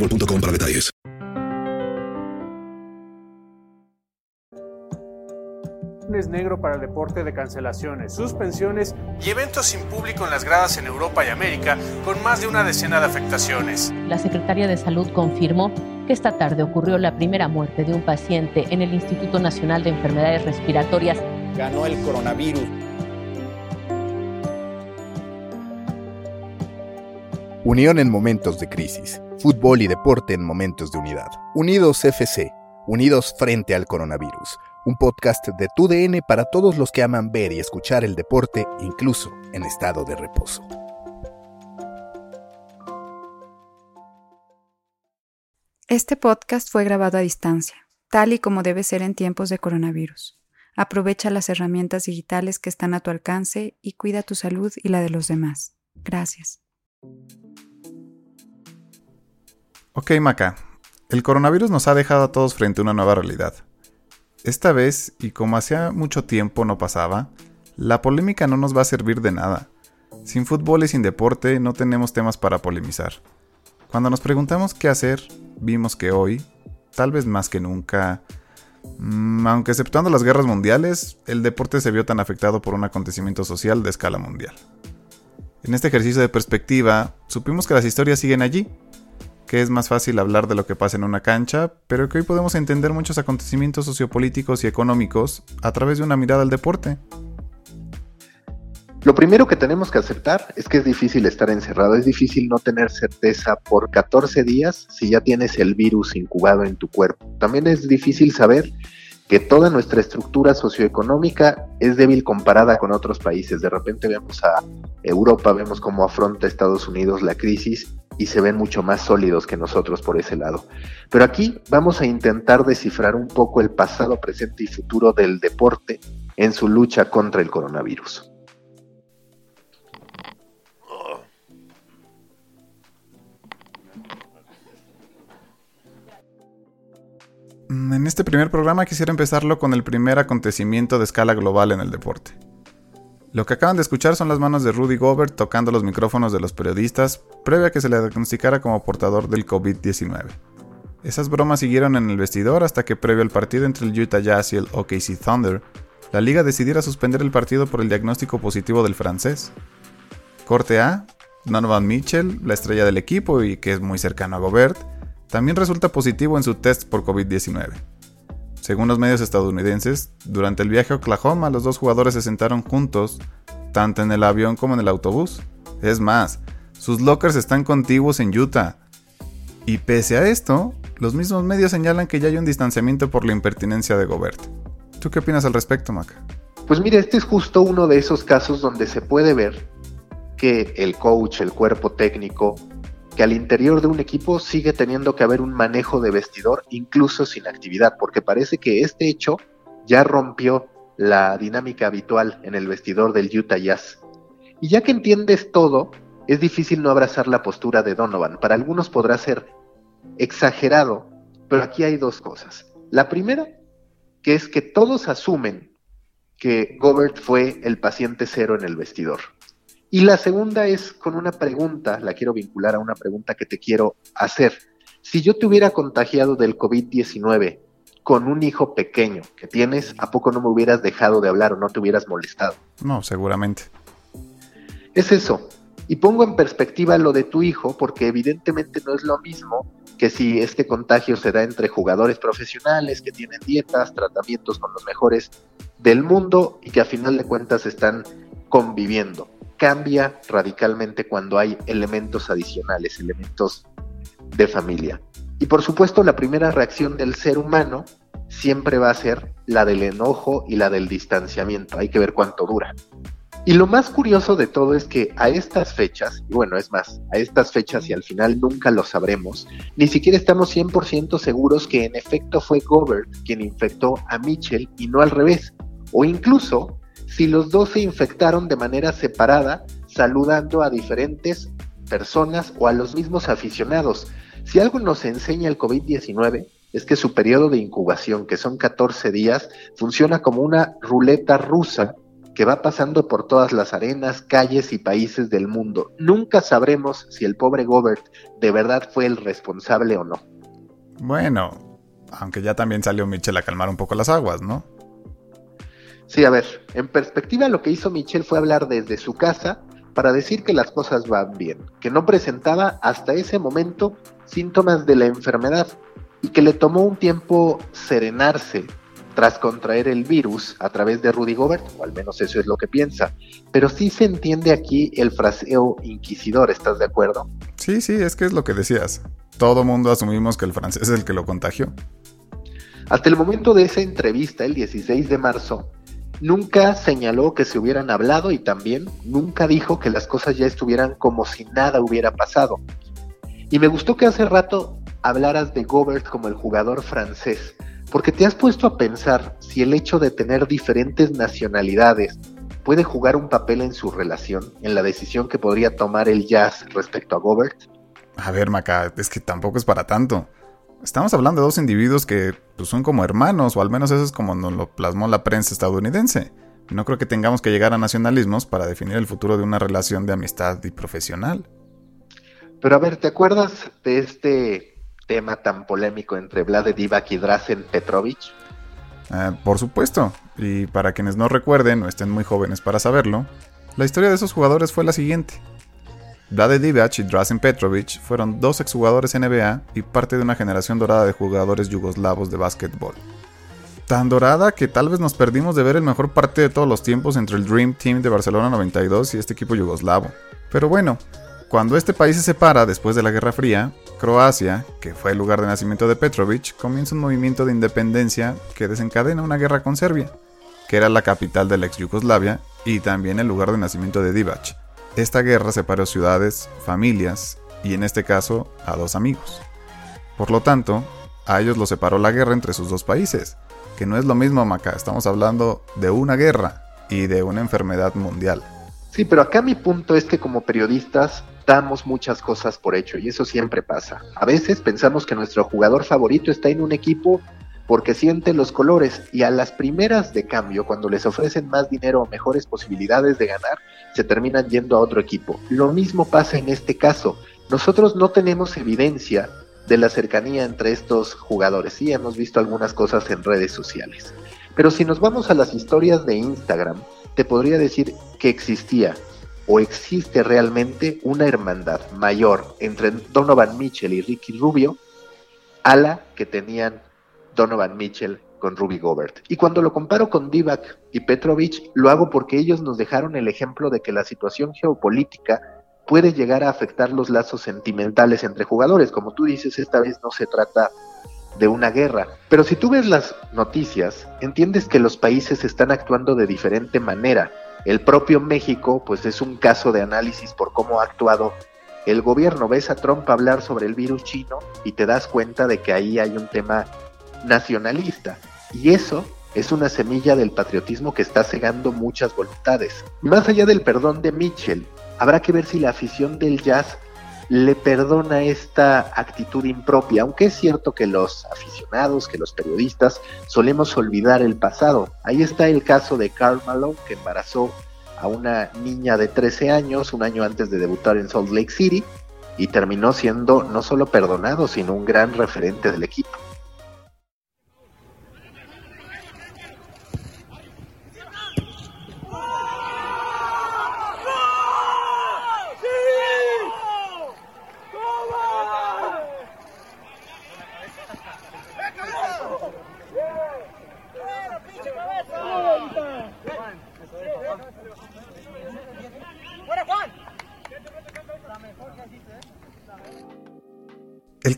boostmobile.com para detalles. Es negro para el deporte de cancelaciones, suspensiones y eventos sin público en las gradas en Europa y América, con más de una decena de afectaciones. La Secretaría de Salud confirmó que esta tarde ocurrió la primera muerte de un paciente en el Instituto Nacional de Enfermedades Respiratorias. Ganó el coronavirus. Unión en momentos de crisis. Fútbol y deporte en momentos de unidad. Unidos FC. Unidos frente al coronavirus. Un podcast de TUDN para todos los que aman ver y escuchar el deporte, incluso en estado de reposo. Este podcast fue grabado a distancia, tal y como debe ser en tiempos de coronavirus. Aprovecha las herramientas digitales que están a tu alcance y cuida tu salud y la de los demás. Gracias. Ok, Maca. El coronavirus nos ha dejado a todos frente a una nueva realidad. Esta vez, y como hacía mucho tiempo no pasaba, la polémica no nos va a servir de nada. Sin fútbol y sin deporte no tenemos temas para polemizar. Cuando nos preguntamos qué hacer, vimos que hoy, tal vez más que nunca, mm, aunque exceptuando las guerras mundiales, el deporte se vio tan afectado por un acontecimiento social de escala mundial. En este ejercicio de perspectiva, supimos que las historias siguen allí, que es más fácil hablar de lo que pasa en una cancha, pero que hoy podemos entender muchos acontecimientos sociopolíticos y económicos a través de una mirada al deporte. Lo primero que tenemos que aceptar es que es difícil estar encerrado, es difícil no tener certeza por 14 días si ya tienes el virus incubado en tu cuerpo. También es difícil saber que toda nuestra estructura socioeconómica es débil comparada con otros países. De repente vemos a Europa, vemos cómo afronta Estados Unidos la crisis y se ven mucho más sólidos que nosotros por ese lado. Pero aquí vamos a intentar descifrar un poco el pasado, presente y futuro del deporte en su lucha contra el coronavirus. En este primer programa quisiera empezarlo con el primer acontecimiento de escala global en el deporte. Lo que acaban de escuchar son las manos de Rudy Gobert tocando los micrófonos de los periodistas previa a que se le diagnosticara como portador del COVID-19. Esas bromas siguieron en el vestidor hasta que previo al partido entre el Utah Jazz y el OKC Thunder, la liga decidiera suspender el partido por el diagnóstico positivo del francés. Corte A, Donovan Mitchell, la estrella del equipo y que es muy cercano a Gobert, también resulta positivo en su test por COVID-19. Según los medios estadounidenses, durante el viaje a Oklahoma los dos jugadores se sentaron juntos, tanto en el avión como en el autobús. Es más, sus lockers están contiguos en Utah, Y pese a esto, los mismos medios señalan que ya hay un distanciamiento por la impertinencia de Gobert. ¿Tú qué opinas al respecto, Maca? Pues mira, este es justo uno de esos casos donde se puede ver que el coach, el cuerpo técnico, que al interior de un equipo sigue teniendo que haber un manejo de vestidor incluso sin actividad, porque parece que este hecho ya rompió la dinámica habitual en el vestidor del Utah Jazz. Y ya que entiendes todo, es difícil no abrazar la postura de Donovan. Para algunos podrá ser exagerado, pero aquí hay dos cosas. La primera, que es que todos asumen que Gobert fue el paciente cero en el vestidor. Y la segunda es con una pregunta, la quiero vincular a una pregunta que te quiero hacer. Si yo te hubiera contagiado del COVID-19 con un hijo pequeño que tienes, ¿a poco no me hubieras dejado de hablar o no te hubieras molestado? No, seguramente. Es eso. Y pongo en perspectiva lo de tu hijo, porque evidentemente no es lo mismo que si este contagio se da entre jugadores profesionales que tienen dietas, tratamientos con los mejores del mundo y que a final de cuentas están conviviendo cambia radicalmente cuando hay elementos adicionales, elementos de familia. Y por supuesto la primera reacción del ser humano siempre va a ser la del enojo y la del distanciamiento. Hay que ver cuánto dura. Y lo más curioso de todo es que a estas fechas, y bueno, es más, a estas fechas y al final nunca lo sabremos, ni siquiera estamos 100% seguros que en efecto fue Gobert quien infectó a Mitchell y no al revés. O incluso si los dos se infectaron de manera separada, saludando a diferentes personas o a los mismos aficionados. Si algo nos enseña el COVID-19 es que su periodo de incubación, que son 14 días, funciona como una ruleta rusa que va pasando por todas las arenas, calles y países del mundo. Nunca sabremos si el pobre Gobert de verdad fue el responsable o no. Bueno, aunque ya también salió Mitchell a calmar un poco las aguas, ¿no? Sí, a ver, en perspectiva lo que hizo Michelle fue hablar desde su casa para decir que las cosas van bien, que no presentaba hasta ese momento síntomas de la enfermedad y que le tomó un tiempo serenarse tras contraer el virus a través de Rudy Gobert, o al menos eso es lo que piensa. Pero sí se entiende aquí el fraseo inquisidor, ¿estás de acuerdo? Sí, sí, es que es lo que decías. Todo mundo asumimos que el francés es el que lo contagió. Hasta el momento de esa entrevista, el 16 de marzo, nunca señaló que se hubieran hablado y también nunca dijo que las cosas ya estuvieran como si nada hubiera pasado. Y me gustó que hace rato hablaras de Gobert como el jugador francés, porque te has puesto a pensar si el hecho de tener diferentes nacionalidades puede jugar un papel en su relación, en la decisión que podría tomar el Jazz respecto a Gobert. A ver, Maca, es que tampoco es para tanto. Estamos hablando de dos individuos que pues, son como hermanos, o al menos eso es como nos lo plasmó la prensa estadounidense. No creo que tengamos que llegar a nacionalismos para definir el futuro de una relación de amistad y profesional. Pero a ver, ¿te acuerdas de este tema tan polémico entre Vlade Divac y Drazen Petrovic? Eh, por supuesto, y para quienes no recuerden o estén muy jóvenes para saberlo, la historia de esos jugadores fue la siguiente. Vlade Divac y Drazen Petrovic fueron dos exjugadores NBA y parte de una generación dorada de jugadores yugoslavos de básquetbol. Tan dorada que tal vez nos perdimos de ver el mejor parte de todos los tiempos entre el Dream Team de Barcelona 92 y este equipo yugoslavo. Pero bueno, cuando este país se separa después de la Guerra Fría, Croacia, que fue el lugar de nacimiento de Petrovic, comienza un movimiento de independencia que desencadena una guerra con Serbia, que era la capital de la ex Yugoslavia y también el lugar de nacimiento de Divac. Esta guerra separó ciudades, familias y en este caso a dos amigos. Por lo tanto, a ellos los separó la guerra entre sus dos países, que no es lo mismo, Maca, estamos hablando de una guerra y de una enfermedad mundial. Sí, pero acá mi punto es que como periodistas damos muchas cosas por hecho y eso siempre pasa. A veces pensamos que nuestro jugador favorito está en un equipo porque siente los colores y a las primeras de cambio, cuando les ofrecen más dinero o mejores posibilidades de ganar, se terminan yendo a otro equipo. Lo mismo pasa en este caso. Nosotros no tenemos evidencia de la cercanía entre estos jugadores. Sí, hemos visto algunas cosas en redes sociales. Pero si nos vamos a las historias de Instagram, te podría decir que existía o existe realmente una hermandad mayor entre Donovan Mitchell y Ricky Rubio a la que tenían Donovan Mitchell con Ruby Gobert. Y cuando lo comparo con Divac y Petrovic, lo hago porque ellos nos dejaron el ejemplo de que la situación geopolítica puede llegar a afectar los lazos sentimentales entre jugadores. Como tú dices, esta vez no se trata de una guerra. Pero si tú ves las noticias, entiendes que los países están actuando de diferente manera. El propio México, pues es un caso de análisis por cómo ha actuado el gobierno. Ves a Trump hablar sobre el virus chino y te das cuenta de que ahí hay un tema nacionalista. Y eso es una semilla del patriotismo que está cegando muchas voluntades. Más allá del perdón de Mitchell, habrá que ver si la afición del jazz le perdona esta actitud impropia, aunque es cierto que los aficionados, que los periodistas solemos olvidar el pasado. Ahí está el caso de Carl Malone, que embarazó a una niña de 13 años un año antes de debutar en Salt Lake City y terminó siendo no solo perdonado, sino un gran referente del equipo.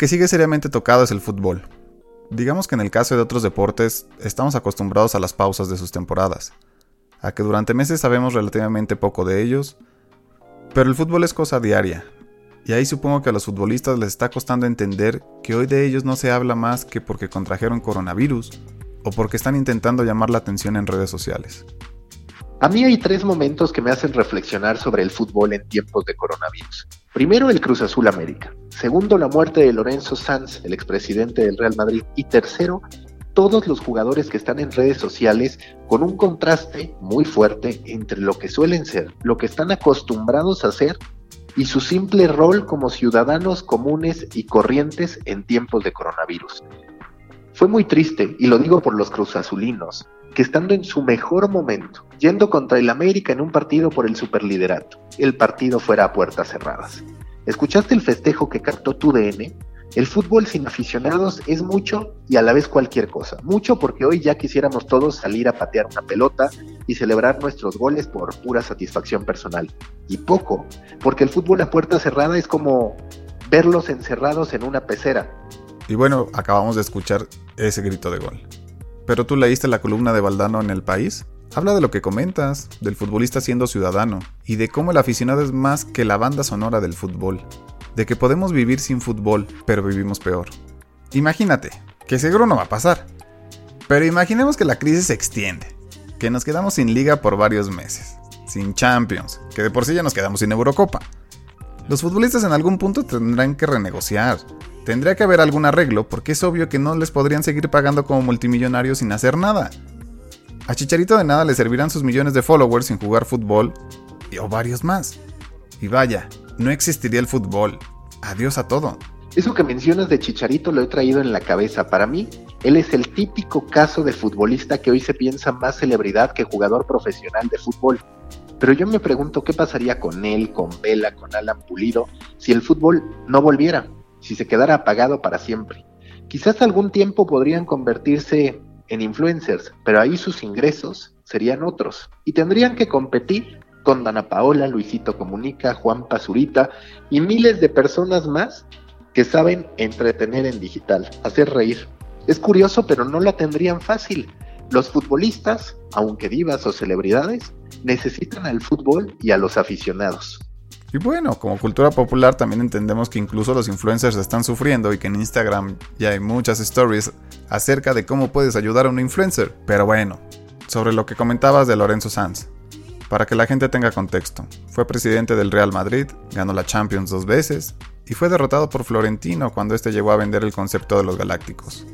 Que sigue seriamente tocado es el fútbol. Digamos que en el caso de otros deportes estamos acostumbrados a las pausas de sus temporadas, a que durante meses sabemos relativamente poco de ellos, pero el fútbol es cosa diaria, y ahí supongo que a los futbolistas les está costando entender que hoy de ellos no se habla más que porque contrajeron coronavirus o porque están intentando llamar la atención en redes sociales. A mí hay tres momentos que me hacen reflexionar sobre el fútbol en tiempos de coronavirus. Primero, el Cruz Azul América. Segundo, la muerte de Lorenzo Sanz, el expresidente del Real Madrid. Y tercero, todos los jugadores que están en redes sociales con un contraste muy fuerte entre lo que suelen ser, lo que están acostumbrados a hacer y su simple rol como ciudadanos comunes y corrientes en tiempos de coronavirus. Fue muy triste, y lo digo por los cruzazulinos, que estando en su mejor momento, yendo contra el América en un partido por el superliderato, el partido fuera a puertas cerradas. ¿Escuchaste el festejo que captó tu DN? El fútbol sin aficionados es mucho y a la vez cualquier cosa. Mucho porque hoy ya quisiéramos todos salir a patear una pelota y celebrar nuestros goles por pura satisfacción personal. Y poco, porque el fútbol a puerta cerrada es como verlos encerrados en una pecera. Y bueno, acabamos de escuchar ese grito de gol. Pero tú leíste la columna de Valdano en El País. Habla de lo que comentas, del futbolista siendo ciudadano, y de cómo el aficionado es más que la banda sonora del fútbol. De que podemos vivir sin fútbol, pero vivimos peor. Imagínate, que seguro no va a pasar. Pero imaginemos que la crisis se extiende, que nos quedamos sin liga por varios meses, sin Champions, que de por sí ya nos quedamos sin Eurocopa. Los futbolistas en algún punto tendrán que renegociar, Tendría que haber algún arreglo porque es obvio que no les podrían seguir pagando como multimillonarios sin hacer nada. A Chicharito de nada le servirán sus millones de followers sin jugar fútbol y, o varios más. Y vaya, no existiría el fútbol. Adiós a todo. Eso que mencionas de Chicharito lo he traído en la cabeza. Para mí, él es el típico caso de futbolista que hoy se piensa más celebridad que jugador profesional de fútbol. Pero yo me pregunto qué pasaría con él, con Vela, con Alan Pulido, si el fútbol no volviera si se quedara apagado para siempre. Quizás algún tiempo podrían convertirse en influencers, pero ahí sus ingresos serían otros y tendrían que competir con Dana Paola, Luisito Comunica, Juan Pazurita y miles de personas más que saben entretener en digital, hacer reír. Es curioso, pero no la tendrían fácil. Los futbolistas, aunque divas o celebridades, necesitan al fútbol y a los aficionados. Y bueno, como cultura popular también entendemos que incluso los influencers están sufriendo y que en Instagram ya hay muchas stories acerca de cómo puedes ayudar a un influencer. Pero bueno, sobre lo que comentabas de Lorenzo Sanz. Para que la gente tenga contexto, fue presidente del Real Madrid, ganó la Champions dos veces y fue derrotado por Florentino cuando este llegó a vender el concepto de los galácticos.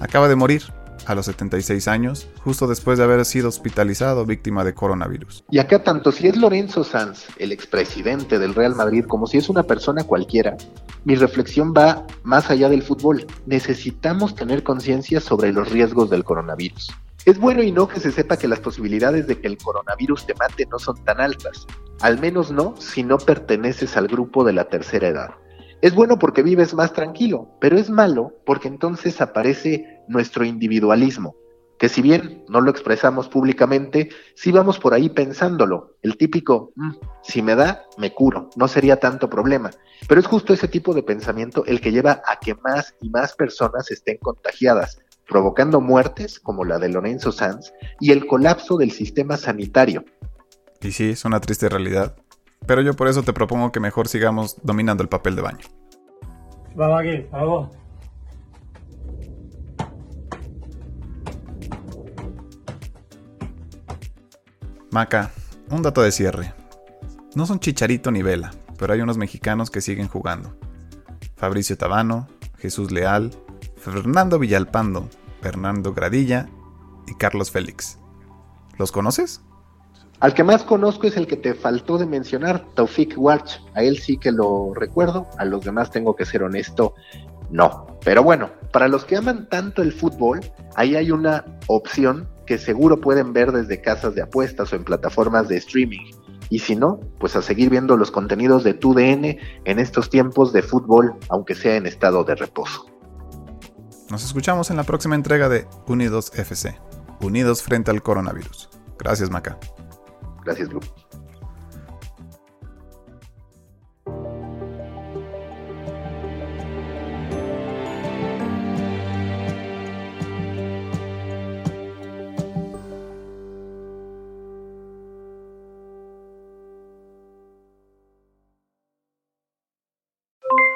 Acaba de morir a los 76 años, justo después de haber sido hospitalizado víctima de coronavirus. Y acá tanto si es Lorenzo Sanz, el expresidente del Real Madrid, como si es una persona cualquiera, mi reflexión va más allá del fútbol. Necesitamos tener conciencia sobre los riesgos del coronavirus. Es bueno y no que se sepa que las posibilidades de que el coronavirus te mate no son tan altas, al menos no si no perteneces al grupo de la tercera edad. Es bueno porque vives más tranquilo, pero es malo porque entonces aparece nuestro individualismo. que si bien no lo expresamos públicamente, sí vamos por ahí pensándolo. El típico, mm, si me da, me curo, no sería tanto problema. Pero es justo ese tipo de pensamiento el que lleva a que más y más personas estén contagiadas, provocando muertes como la de Lorenzo Sanz y el colapso del sistema sanitario. Y sí, es una triste realidad. Pero yo por eso te propongo que mejor sigamos dominando el papel de baño. Vamos aquí, vamos. Maca, un dato de cierre. No son Chicharito ni Vela, pero hay unos mexicanos que siguen jugando. Fabricio Tabano, Jesús Leal, Fernando Villalpando, Fernando Gradilla y Carlos Félix. ¿Los conoces? Al que más conozco es el que te faltó de mencionar, Taufik Warch. A él sí que lo recuerdo, a los demás tengo que ser honesto, no. Pero bueno, para los que aman tanto el fútbol, ahí hay una opción que seguro pueden ver desde casas de apuestas o en plataformas de streaming. Y si no, pues a seguir viendo los contenidos de TUDN en estos tiempos de fútbol, aunque sea en estado de reposo. Nos escuchamos en la próxima entrega de Unidos FC, Unidos frente al coronavirus. Gracias, Maca. Gracias, Blue.